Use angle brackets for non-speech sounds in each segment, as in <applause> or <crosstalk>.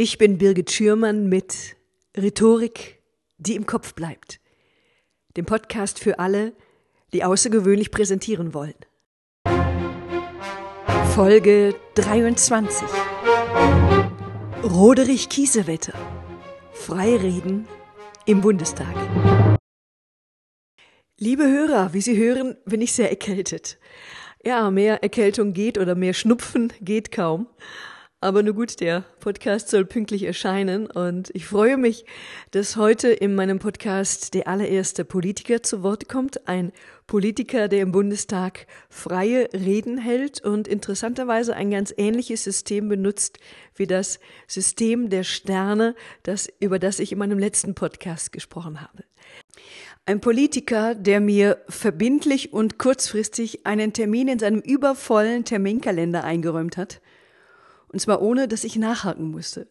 Ich bin Birgit Schürmann mit Rhetorik, die im Kopf bleibt. Dem Podcast für alle, die außergewöhnlich präsentieren wollen. Folge 23. Roderich Kiesewetter. Freireden im Bundestag. Liebe Hörer, wie Sie hören, bin ich sehr erkältet. Ja, mehr Erkältung geht oder mehr Schnupfen geht kaum. Aber nur gut, der Podcast soll pünktlich erscheinen und ich freue mich, dass heute in meinem Podcast der allererste Politiker zu Wort kommt. Ein Politiker, der im Bundestag freie Reden hält und interessanterweise ein ganz ähnliches System benutzt wie das System der Sterne, das, über das ich in meinem letzten Podcast gesprochen habe. Ein Politiker, der mir verbindlich und kurzfristig einen Termin in seinem übervollen Terminkalender eingeräumt hat – und zwar ohne, dass ich nachhaken musste.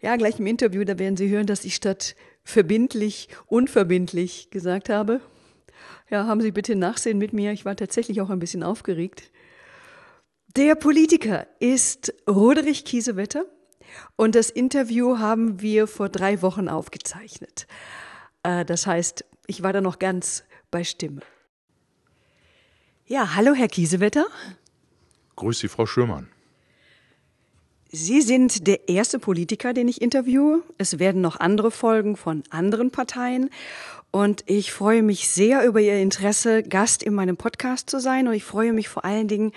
Ja, gleich im Interview, da werden Sie hören, dass ich statt verbindlich unverbindlich gesagt habe. Ja, haben Sie bitte Nachsehen mit mir. Ich war tatsächlich auch ein bisschen aufgeregt. Der Politiker ist Roderich Kiesewetter und das Interview haben wir vor drei Wochen aufgezeichnet. Äh, das heißt, ich war da noch ganz bei Stimme. Ja, hallo Herr Kiesewetter. Grüß Sie, Frau Schürmann. Sie sind der erste Politiker, den ich interviewe. Es werden noch andere Folgen von anderen Parteien. Und ich freue mich sehr über Ihr Interesse, Gast in meinem Podcast zu sein. Und ich freue mich vor allen Dingen,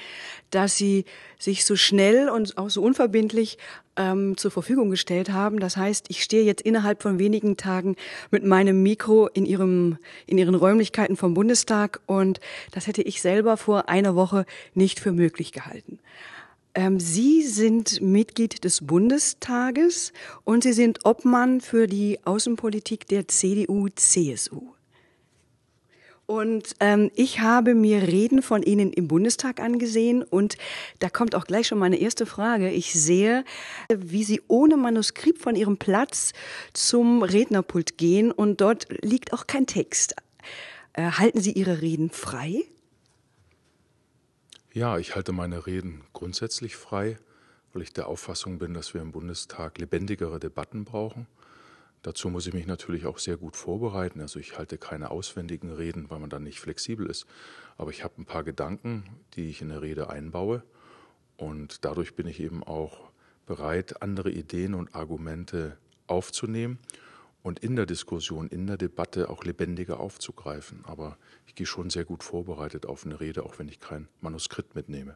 dass Sie sich so schnell und auch so unverbindlich ähm, zur Verfügung gestellt haben. Das heißt, ich stehe jetzt innerhalb von wenigen Tagen mit meinem Mikro in Ihrem, in Ihren Räumlichkeiten vom Bundestag. Und das hätte ich selber vor einer Woche nicht für möglich gehalten. Ähm, Sie sind Mitglied des Bundestages und Sie sind Obmann für die Außenpolitik der CDU-CSU. Und ähm, ich habe mir Reden von Ihnen im Bundestag angesehen und da kommt auch gleich schon meine erste Frage. Ich sehe, wie Sie ohne Manuskript von Ihrem Platz zum Rednerpult gehen und dort liegt auch kein Text. Äh, halten Sie Ihre Reden frei? Ja, ich halte meine Reden grundsätzlich frei, weil ich der Auffassung bin, dass wir im Bundestag lebendigere Debatten brauchen. Dazu muss ich mich natürlich auch sehr gut vorbereiten. Also ich halte keine auswendigen Reden, weil man dann nicht flexibel ist. Aber ich habe ein paar Gedanken, die ich in der Rede einbaue. Und dadurch bin ich eben auch bereit, andere Ideen und Argumente aufzunehmen und in der Diskussion, in der Debatte auch lebendiger aufzugreifen. Aber ich gehe schon sehr gut vorbereitet auf eine Rede, auch wenn ich kein Manuskript mitnehme.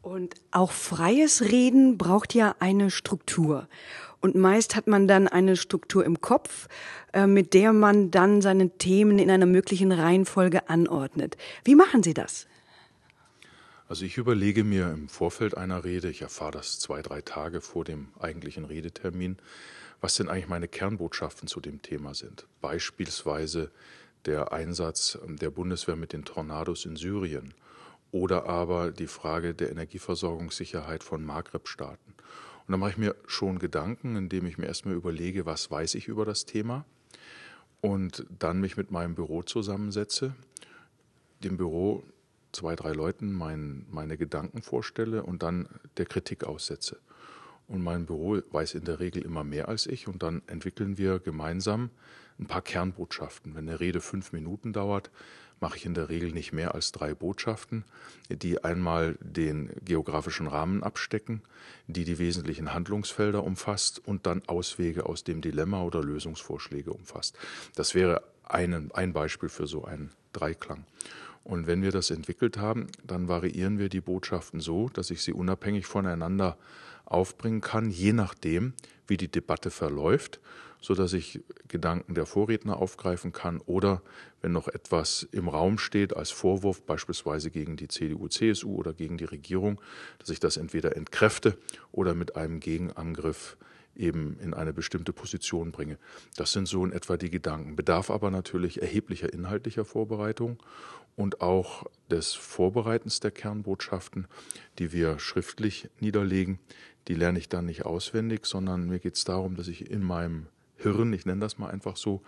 Und auch freies Reden braucht ja eine Struktur. Und meist hat man dann eine Struktur im Kopf, äh, mit der man dann seine Themen in einer möglichen Reihenfolge anordnet. Wie machen Sie das? Also ich überlege mir im Vorfeld einer Rede, ich erfahre das zwei, drei Tage vor dem eigentlichen Redetermin, was denn eigentlich meine Kernbotschaften zu dem Thema sind. Beispielsweise der Einsatz der Bundeswehr mit den Tornados in Syrien oder aber die Frage der Energieversorgungssicherheit von Maghreb-Staaten. Und da mache ich mir schon Gedanken, indem ich mir erstmal überlege, was weiß ich über das Thema und dann mich mit meinem Büro zusammensetze, dem Büro zwei, drei Leuten mein, meine Gedanken vorstelle und dann der Kritik aussetze. Und mein Büro weiß in der Regel immer mehr als ich. Und dann entwickeln wir gemeinsam ein paar Kernbotschaften. Wenn eine Rede fünf Minuten dauert, mache ich in der Regel nicht mehr als drei Botschaften, die einmal den geografischen Rahmen abstecken, die die wesentlichen Handlungsfelder umfasst und dann Auswege aus dem Dilemma oder Lösungsvorschläge umfasst. Das wäre ein, ein Beispiel für so einen Dreiklang. Und wenn wir das entwickelt haben, dann variieren wir die Botschaften so, dass ich sie unabhängig voneinander aufbringen kann, je nachdem, wie die Debatte verläuft, so dass ich Gedanken der Vorredner aufgreifen kann oder wenn noch etwas im Raum steht als Vorwurf, beispielsweise gegen die CDU, CSU oder gegen die Regierung, dass ich das entweder entkräfte oder mit einem Gegenangriff eben in eine bestimmte Position bringe. Das sind so in etwa die Gedanken. Bedarf aber natürlich erheblicher inhaltlicher Vorbereitung und auch des Vorbereitens der Kernbotschaften, die wir schriftlich niederlegen. Die lerne ich dann nicht auswendig, sondern mir geht es darum, dass ich in meinem Hirn, ich nenne das mal einfach so,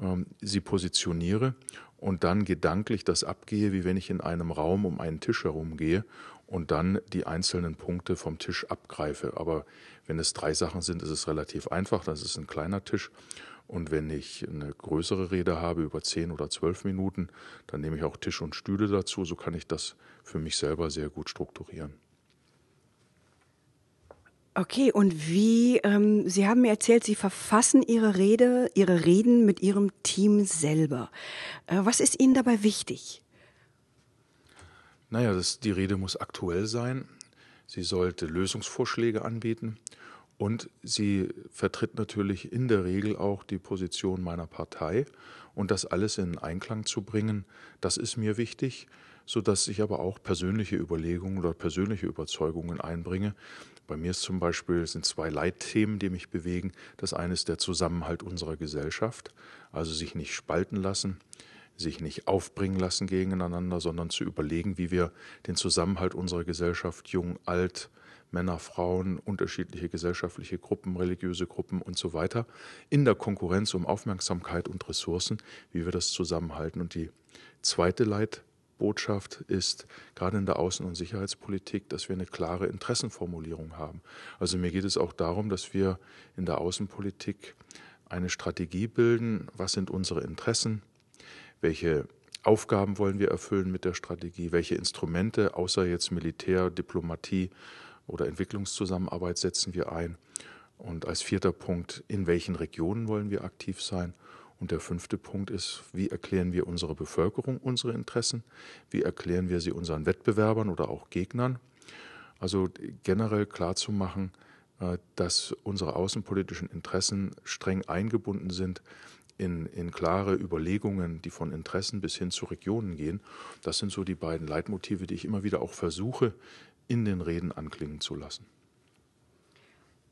ähm, sie positioniere und dann gedanklich das abgehe, wie wenn ich in einem Raum um einen Tisch herumgehe und dann die einzelnen Punkte vom Tisch abgreife. Aber wenn es drei Sachen sind, ist es relativ einfach, das ist ein kleiner Tisch. Und wenn ich eine größere Rede habe über zehn oder zwölf Minuten, dann nehme ich auch Tisch und Stühle dazu. So kann ich das für mich selber sehr gut strukturieren. Okay, und wie, ähm, Sie haben mir erzählt, Sie verfassen Ihre Rede, Ihre Reden mit Ihrem Team selber. Äh, was ist Ihnen dabei wichtig? Naja, das, die Rede muss aktuell sein. Sie sollte Lösungsvorschläge anbieten. Und sie vertritt natürlich in der Regel auch die Position meiner Partei. Und das alles in Einklang zu bringen, das ist mir wichtig, sodass ich aber auch persönliche Überlegungen oder persönliche Überzeugungen einbringe, bei mir ist zum Beispiel sind zwei Leitthemen, die mich bewegen. Das eine ist der Zusammenhalt unserer Gesellschaft, also sich nicht spalten lassen, sich nicht aufbringen lassen gegeneinander, sondern zu überlegen, wie wir den Zusammenhalt unserer Gesellschaft, jung, alt, Männer, Frauen, unterschiedliche gesellschaftliche Gruppen, religiöse Gruppen und so weiter, in der Konkurrenz um Aufmerksamkeit und Ressourcen, wie wir das zusammenhalten. Und die zweite Leitthema, Botschaft ist, gerade in der Außen- und Sicherheitspolitik, dass wir eine klare Interessenformulierung haben. Also mir geht es auch darum, dass wir in der Außenpolitik eine Strategie bilden, was sind unsere Interessen, welche Aufgaben wollen wir erfüllen mit der Strategie, welche Instrumente außer jetzt Militär, Diplomatie oder Entwicklungszusammenarbeit setzen wir ein? Und als vierter Punkt, in welchen Regionen wollen wir aktiv sein und der fünfte Punkt ist, wie erklären wir unserer Bevölkerung unsere Interessen? Wie erklären wir sie unseren Wettbewerbern oder auch Gegnern? Also generell klarzumachen, äh, dass unsere außenpolitischen Interessen streng eingebunden sind in, in klare Überlegungen, die von Interessen bis hin zu Regionen gehen. Das sind so die beiden Leitmotive, die ich immer wieder auch versuche, in den Reden anklingen zu lassen.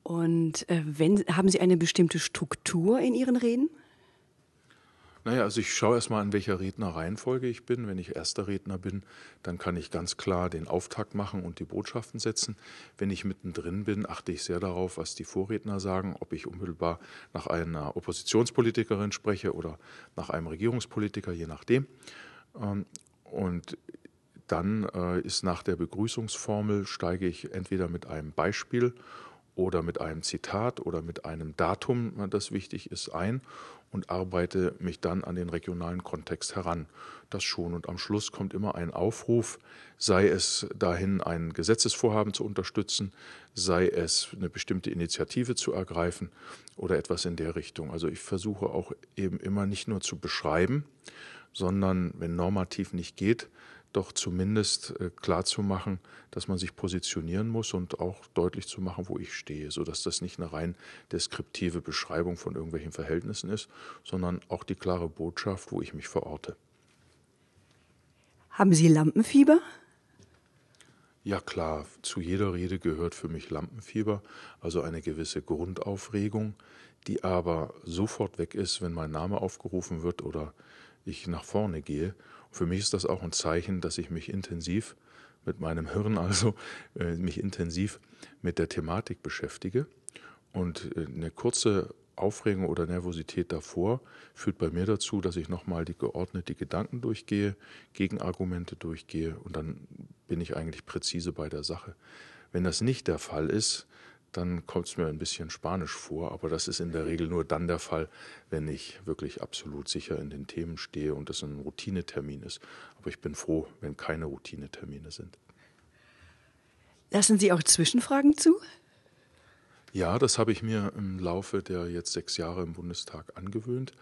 Und äh, wenn, haben Sie eine bestimmte Struktur in Ihren Reden? Naja, also ich schaue erstmal, in welcher Rednerreihenfolge ich bin. Wenn ich erster Redner bin, dann kann ich ganz klar den Auftakt machen und die Botschaften setzen. Wenn ich mittendrin bin, achte ich sehr darauf, was die Vorredner sagen, ob ich unmittelbar nach einer Oppositionspolitikerin spreche oder nach einem Regierungspolitiker, je nachdem. Ähm, und dann äh, ist nach der Begrüßungsformel, steige ich entweder mit einem Beispiel oder mit einem Zitat oder mit einem Datum, das wichtig ist, ein und arbeite mich dann an den regionalen Kontext heran. Das schon. Und am Schluss kommt immer ein Aufruf, sei es dahin, ein Gesetzesvorhaben zu unterstützen, sei es eine bestimmte Initiative zu ergreifen oder etwas in der Richtung. Also ich versuche auch eben immer nicht nur zu beschreiben, sondern wenn normativ nicht geht, doch zumindest äh, klar zu machen, dass man sich positionieren muss und auch deutlich zu machen, wo ich stehe, sodass das nicht eine rein deskriptive Beschreibung von irgendwelchen Verhältnissen ist, sondern auch die klare Botschaft, wo ich mich verorte. Haben Sie Lampenfieber? Ja klar, zu jeder Rede gehört für mich Lampenfieber, also eine gewisse Grundaufregung, die aber sofort weg ist, wenn mein Name aufgerufen wird oder ich nach vorne gehe für mich ist das auch ein Zeichen, dass ich mich intensiv mit meinem Hirn, also äh, mich intensiv mit der Thematik beschäftige. Und äh, eine kurze Aufregung oder Nervosität davor führt bei mir dazu, dass ich nochmal die geordnete Gedanken durchgehe, Gegenargumente durchgehe und dann bin ich eigentlich präzise bei der Sache. Wenn das nicht der Fall ist, dann kommt es mir ein bisschen spanisch vor, aber das ist in der Regel nur dann der Fall, wenn ich wirklich absolut sicher in den Themen stehe und das ein Routinetermin ist. Aber ich bin froh, wenn keine Routinetermine sind. Lassen Sie auch Zwischenfragen zu? Ja, das habe ich mir im Laufe der jetzt sechs Jahre im Bundestag angewöhnt.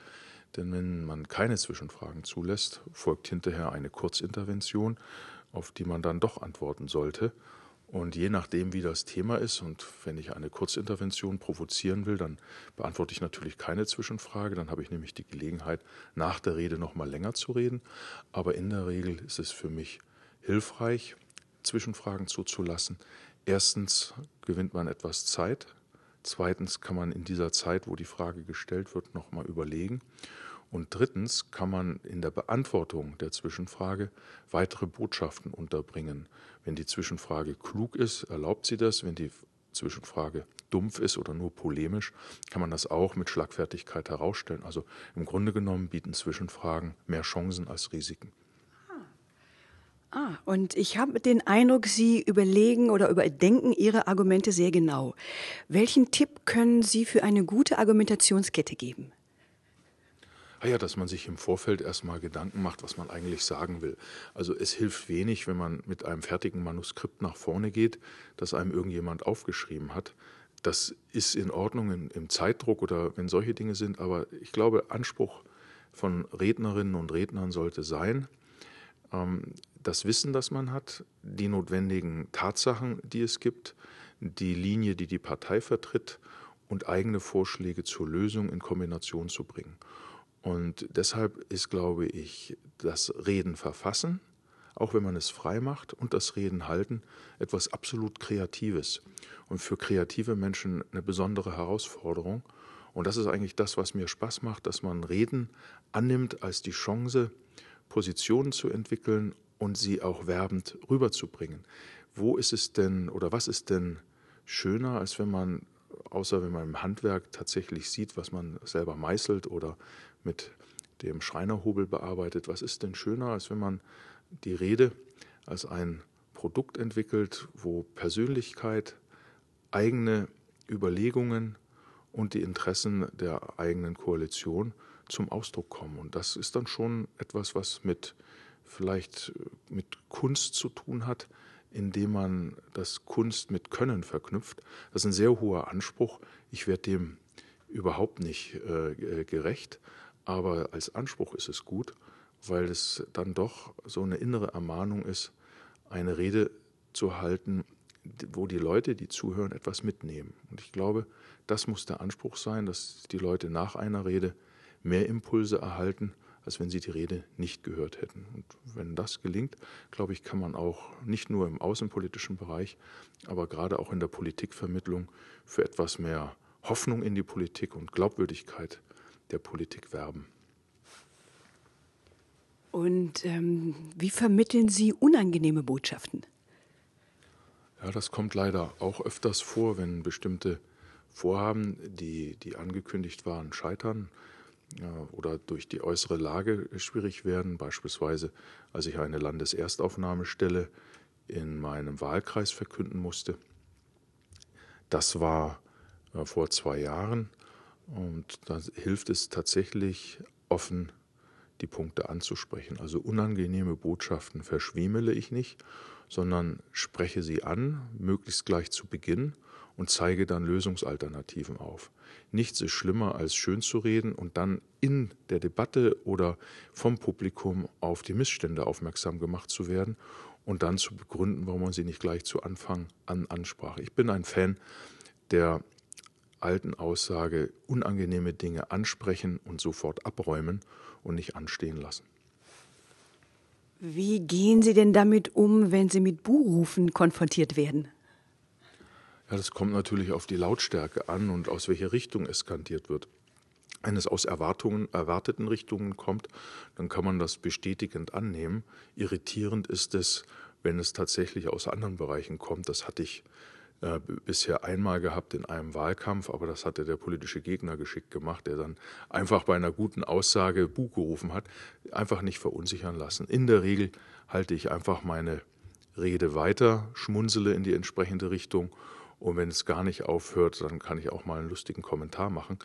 Denn wenn man keine Zwischenfragen zulässt, folgt hinterher eine Kurzintervention, auf die man dann doch antworten sollte. Und je nachdem, wie das Thema ist und wenn ich eine Kurzintervention provozieren will, dann beantworte ich natürlich keine Zwischenfrage. Dann habe ich nämlich die Gelegenheit, nach der Rede noch mal länger zu reden. Aber in der Regel ist es für mich hilfreich, Zwischenfragen zuzulassen. Erstens gewinnt man etwas Zeit. Zweitens kann man in dieser Zeit, wo die Frage gestellt wird, noch mal überlegen. Und drittens kann man in der Beantwortung der Zwischenfrage weitere Botschaften unterbringen. Wenn die Zwischenfrage klug ist, erlaubt sie das. Wenn die Zwischenfrage dumpf ist oder nur polemisch, kann man das auch mit Schlagfertigkeit herausstellen. Also im Grunde genommen bieten Zwischenfragen mehr Chancen als Risiken. Ah, und ich habe den Eindruck, Sie überlegen oder überdenken Ihre Argumente sehr genau. Welchen Tipp können Sie für eine gute Argumentationskette geben? Ah ja, dass man sich im Vorfeld erstmal Gedanken macht, was man eigentlich sagen will. Also es hilft wenig, wenn man mit einem fertigen Manuskript nach vorne geht, das einem irgendjemand aufgeschrieben hat. Das ist in Ordnung im Zeitdruck oder wenn solche Dinge sind, aber ich glaube, Anspruch von Rednerinnen und Rednern sollte sein, ähm, das Wissen, das man hat, die notwendigen Tatsachen, die es gibt, die Linie, die die Partei vertritt und eigene Vorschläge zur Lösung in Kombination zu bringen. Und deshalb ist, glaube ich, das Reden verfassen, auch wenn man es frei macht, und das Reden halten etwas absolut Kreatives und für kreative Menschen eine besondere Herausforderung. Und das ist eigentlich das, was mir Spaß macht, dass man Reden annimmt als die Chance, Positionen zu entwickeln und sie auch werbend rüberzubringen. Wo ist es denn oder was ist denn schöner, als wenn man, außer wenn man im Handwerk tatsächlich sieht, was man selber meißelt oder mit dem Schreinerhobel bearbeitet. Was ist denn schöner, als wenn man die Rede als ein Produkt entwickelt, wo Persönlichkeit, eigene Überlegungen und die Interessen der eigenen Koalition zum Ausdruck kommen. Und das ist dann schon etwas, was mit vielleicht mit Kunst zu tun hat, indem man das Kunst mit Können verknüpft. Das ist ein sehr hoher Anspruch. Ich werde dem überhaupt nicht äh, gerecht. Aber als Anspruch ist es gut, weil es dann doch so eine innere Ermahnung ist, eine Rede zu halten, wo die Leute, die zuhören, etwas mitnehmen. Und ich glaube, das muss der Anspruch sein, dass die Leute nach einer Rede mehr Impulse erhalten, als wenn sie die Rede nicht gehört hätten. Und wenn das gelingt, glaube ich, kann man auch nicht nur im außenpolitischen Bereich, aber gerade auch in der Politikvermittlung für etwas mehr Hoffnung in die Politik und Glaubwürdigkeit der Politik werben. Und ähm, wie vermitteln Sie unangenehme Botschaften? Ja, das kommt leider auch öfters vor, wenn bestimmte Vorhaben, die, die angekündigt waren, scheitern ja, oder durch die äußere Lage schwierig werden. Beispielsweise, als ich eine Landeserstaufnahmestelle in meinem Wahlkreis verkünden musste. Das war äh, vor zwei Jahren und da hilft es tatsächlich, offen die Punkte anzusprechen. Also unangenehme Botschaften verschwiemele ich nicht, sondern spreche sie an, möglichst gleich zu Beginn und zeige dann Lösungsalternativen auf. Nichts ist schlimmer, als schön zu reden und dann in der Debatte oder vom Publikum auf die Missstände aufmerksam gemacht zu werden und dann zu begründen, warum man sie nicht gleich zu Anfang an ansprach. Ich bin ein Fan der alten Aussage unangenehme Dinge ansprechen und sofort abräumen und nicht anstehen lassen. Wie gehen Sie denn damit um, wenn Sie mit Buhrufen konfrontiert werden? Ja, das kommt natürlich auf die Lautstärke an und aus welcher Richtung es skandiert wird. Wenn es aus Erwartungen, erwarteten Richtungen kommt, dann kann man das bestätigend annehmen. Irritierend ist es, wenn es tatsächlich aus anderen Bereichen kommt. Das hatte ich äh, bisher einmal gehabt in einem Wahlkampf, aber das hatte der politische Gegner geschickt gemacht, der dann einfach bei einer guten Aussage Buh gerufen hat, einfach nicht verunsichern lassen. In der Regel halte ich einfach meine Rede weiter, schmunzele in die entsprechende Richtung und wenn es gar nicht aufhört, dann kann ich auch mal einen lustigen Kommentar machen.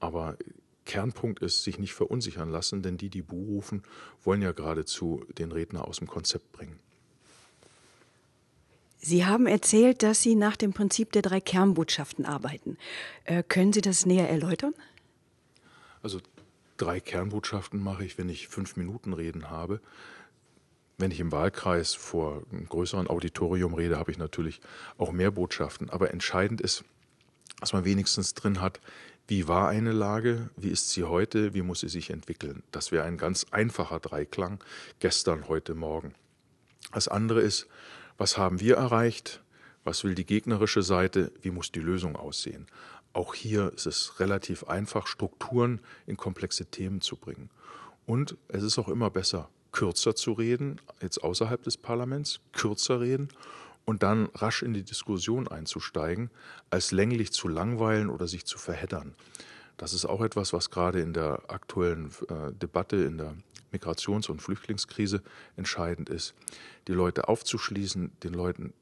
Aber Kernpunkt ist, sich nicht verunsichern lassen, denn die, die Buh rufen, wollen ja geradezu den Redner aus dem Konzept bringen. Sie haben erzählt, dass Sie nach dem Prinzip der drei Kernbotschaften arbeiten. Äh, können Sie das näher erläutern? Also drei Kernbotschaften mache ich, wenn ich fünf Minuten Reden habe. Wenn ich im Wahlkreis vor einem größeren Auditorium rede, habe ich natürlich auch mehr Botschaften. Aber entscheidend ist, dass man wenigstens drin hat, wie war eine Lage, wie ist sie heute, wie muss sie sich entwickeln. Das wäre ein ganz einfacher Dreiklang, gestern, heute, morgen. Das andere ist, was haben wir erreicht? Was will die gegnerische Seite? Wie muss die Lösung aussehen? Auch hier ist es relativ einfach, Strukturen in komplexe Themen zu bringen. Und es ist auch immer besser, kürzer zu reden, jetzt außerhalb des Parlaments, kürzer reden und dann rasch in die Diskussion einzusteigen, als länglich zu langweilen oder sich zu verheddern. Das ist auch etwas, was gerade in der aktuellen äh, Debatte, in der Migrations- und Flüchtlingskrise entscheidend ist, die Leute aufzuschließen, den Leuten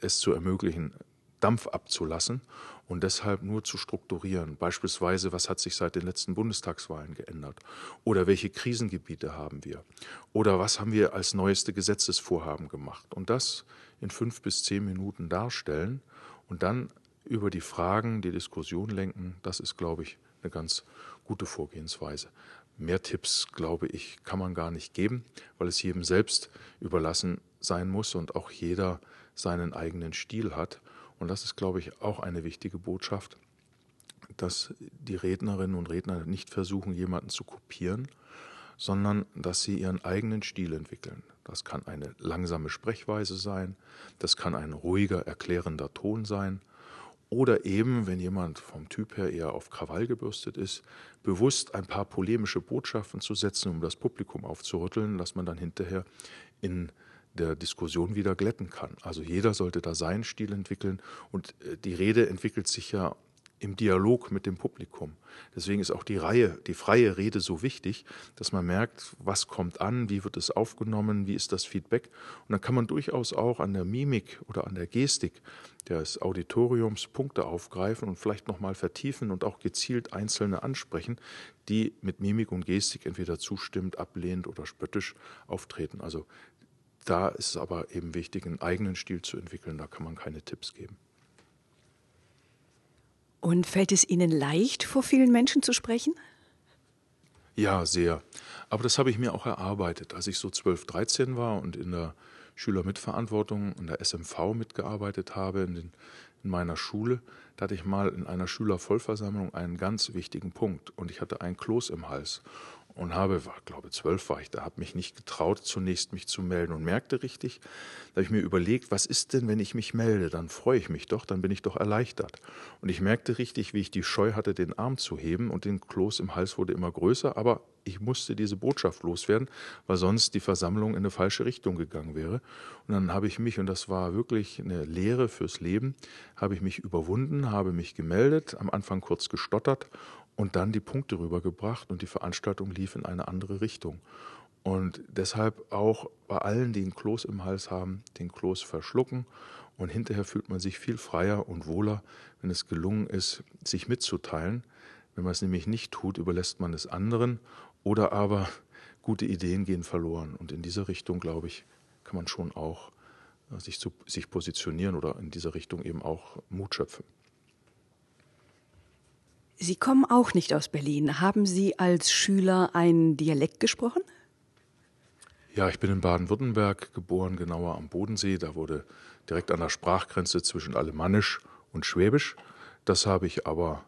es zu ermöglichen, Dampf abzulassen und deshalb nur zu strukturieren. Beispielsweise, was hat sich seit den letzten Bundestagswahlen geändert? Oder welche Krisengebiete haben wir? Oder was haben wir als neueste Gesetzesvorhaben gemacht? Und das in fünf bis zehn Minuten darstellen und dann über die Fragen die Diskussion lenken, das ist, glaube ich, eine ganz gute Vorgehensweise. Mehr Tipps, glaube ich, kann man gar nicht geben, weil es jedem selbst überlassen sein muss und auch jeder seinen eigenen Stil hat. Und das ist, glaube ich, auch eine wichtige Botschaft, dass die Rednerinnen und Redner nicht versuchen, jemanden zu kopieren, sondern dass sie ihren eigenen Stil entwickeln. Das kann eine langsame Sprechweise sein, das kann ein ruhiger, erklärender Ton sein, oder eben, wenn jemand vom Typ her eher auf Krawall gebürstet ist, bewusst ein paar polemische Botschaften zu setzen, um das Publikum aufzurütteln, dass man dann hinterher in der Diskussion wieder glätten kann. Also jeder sollte da seinen Stil entwickeln und äh, die Rede entwickelt sich ja im Dialog mit dem Publikum. Deswegen ist auch die Reihe, die freie Rede so wichtig, dass man merkt, was kommt an, wie wird es aufgenommen, wie ist das Feedback. Und dann kann man durchaus auch an der Mimik oder an der Gestik des Auditoriums Punkte aufgreifen und vielleicht nochmal vertiefen und auch gezielt Einzelne ansprechen, die mit Mimik und Gestik entweder zustimmt, ablehnt oder spöttisch auftreten. Also da ist es aber eben wichtig, einen eigenen Stil zu entwickeln. Da kann man keine Tipps geben. Und fällt es Ihnen leicht, vor vielen Menschen zu sprechen? Ja, sehr. Aber das habe ich mir auch erarbeitet. Als ich so 12, 13 war und in der Schülermitverantwortung in der SMV mitgearbeitet habe, in, den, in meiner Schule, da hatte ich mal in einer Schülervollversammlung einen ganz wichtigen Punkt und ich hatte ein Kloß im Hals und habe, war, glaube zwölf war ich da, habe mich nicht getraut, zunächst mich zu melden und merkte richtig, da habe ich mir überlegt, was ist denn, wenn ich mich melde? Dann freue ich mich doch, dann bin ich doch erleichtert. Und ich merkte richtig, wie ich die Scheu hatte, den Arm zu heben und den Kloß im Hals wurde immer größer, aber ich musste diese Botschaft loswerden, weil sonst die Versammlung in eine falsche Richtung gegangen wäre. Und dann habe ich mich, und das war wirklich eine Lehre fürs Leben, habe ich mich überwunden, habe mich gemeldet, am Anfang kurz gestottert und dann die Punkte rübergebracht und die Veranstaltung lief in eine andere Richtung. Und deshalb auch bei allen, die einen Kloß im Hals haben, den Kloß verschlucken und hinterher fühlt man sich viel freier und wohler, wenn es gelungen ist, sich mitzuteilen. Wenn man es nämlich nicht tut, überlässt man es anderen oder aber <laughs> gute Ideen gehen verloren. Und in dieser Richtung, glaube ich, kann man schon auch äh, sich, zu, sich positionieren oder in dieser Richtung eben auch Mut schöpfen. Sie kommen auch nicht aus Berlin. Haben Sie als Schüler einen Dialekt gesprochen? Ja, ich bin in Baden-Württemberg geboren, genauer am Bodensee. Da wurde direkt an der Sprachgrenze zwischen Alemannisch und Schwäbisch. Das habe ich aber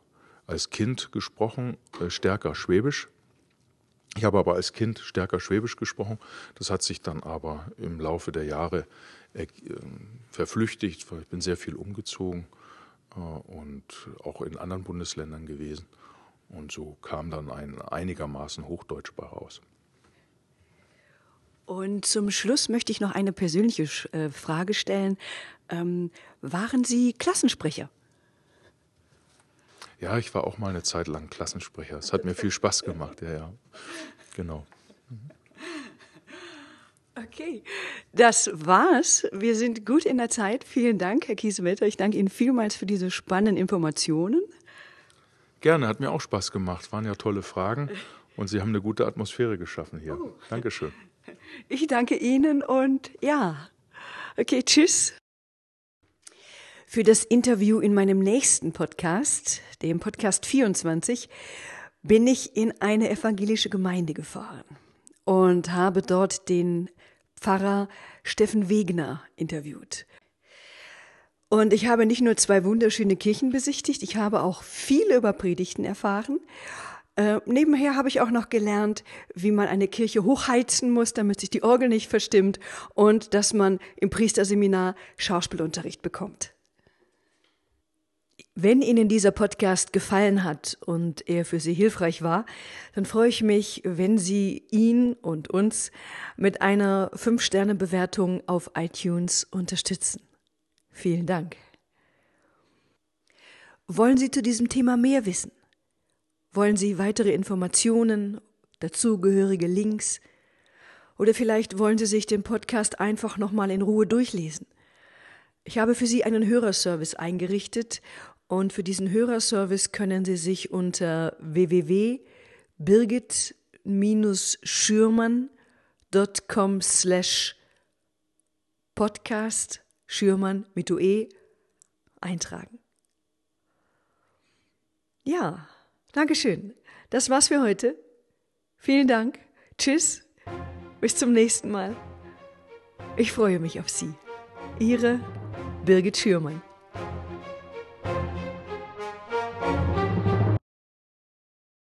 als Kind gesprochen, äh, stärker Schwäbisch. Ich habe aber als Kind stärker Schwäbisch gesprochen. Das hat sich dann aber im Laufe der Jahre äh, verflüchtigt, ich bin sehr viel umgezogen und auch in anderen Bundesländern gewesen. Und so kam dann ein einigermaßen Hochdeutsch bei raus. Und zum Schluss möchte ich noch eine persönliche äh, Frage stellen. Ähm, waren Sie Klassensprecher? Ja, ich war auch mal eine Zeit lang Klassensprecher. Es hat mir viel Spaß gemacht, ja, ja. Genau. Okay, das war's. Wir sind gut in der Zeit. Vielen Dank, Herr Kiesewetter. Ich danke Ihnen vielmals für diese spannenden Informationen. Gerne, hat mir auch Spaß gemacht. Waren ja tolle Fragen und Sie haben eine gute Atmosphäre geschaffen hier. Oh. Dankeschön. Ich danke Ihnen und ja, okay, tschüss. Für das Interview in meinem nächsten Podcast, dem Podcast 24, bin ich in eine evangelische Gemeinde gefahren und habe dort den Pfarrer Steffen Wegner interviewt. Und ich habe nicht nur zwei wunderschöne Kirchen besichtigt, ich habe auch viel über Predigten erfahren. Äh, nebenher habe ich auch noch gelernt, wie man eine Kirche hochheizen muss, damit sich die Orgel nicht verstimmt und dass man im Priesterseminar Schauspielunterricht bekommt. Wenn Ihnen dieser Podcast gefallen hat und er für Sie hilfreich war, dann freue ich mich, wenn Sie ihn und uns mit einer 5-Sterne-Bewertung auf iTunes unterstützen. Vielen Dank. Wollen Sie zu diesem Thema mehr wissen? Wollen Sie weitere Informationen, dazugehörige Links, Oder vielleicht wollen Sie sich den Podcast einfach nochmal in Ruhe durchlesen. Ich habe für Sie einen Hörerservice eingerichtet und für diesen Hörerservice können Sie sich unter www.birgit-schürmann.com slash podcast Schürmann mit UE eintragen. Ja, Dankeschön. Das war's für heute. Vielen Dank. Tschüss. Bis zum nächsten Mal. Ich freue mich auf Sie. Ihre Birgit Schürmann.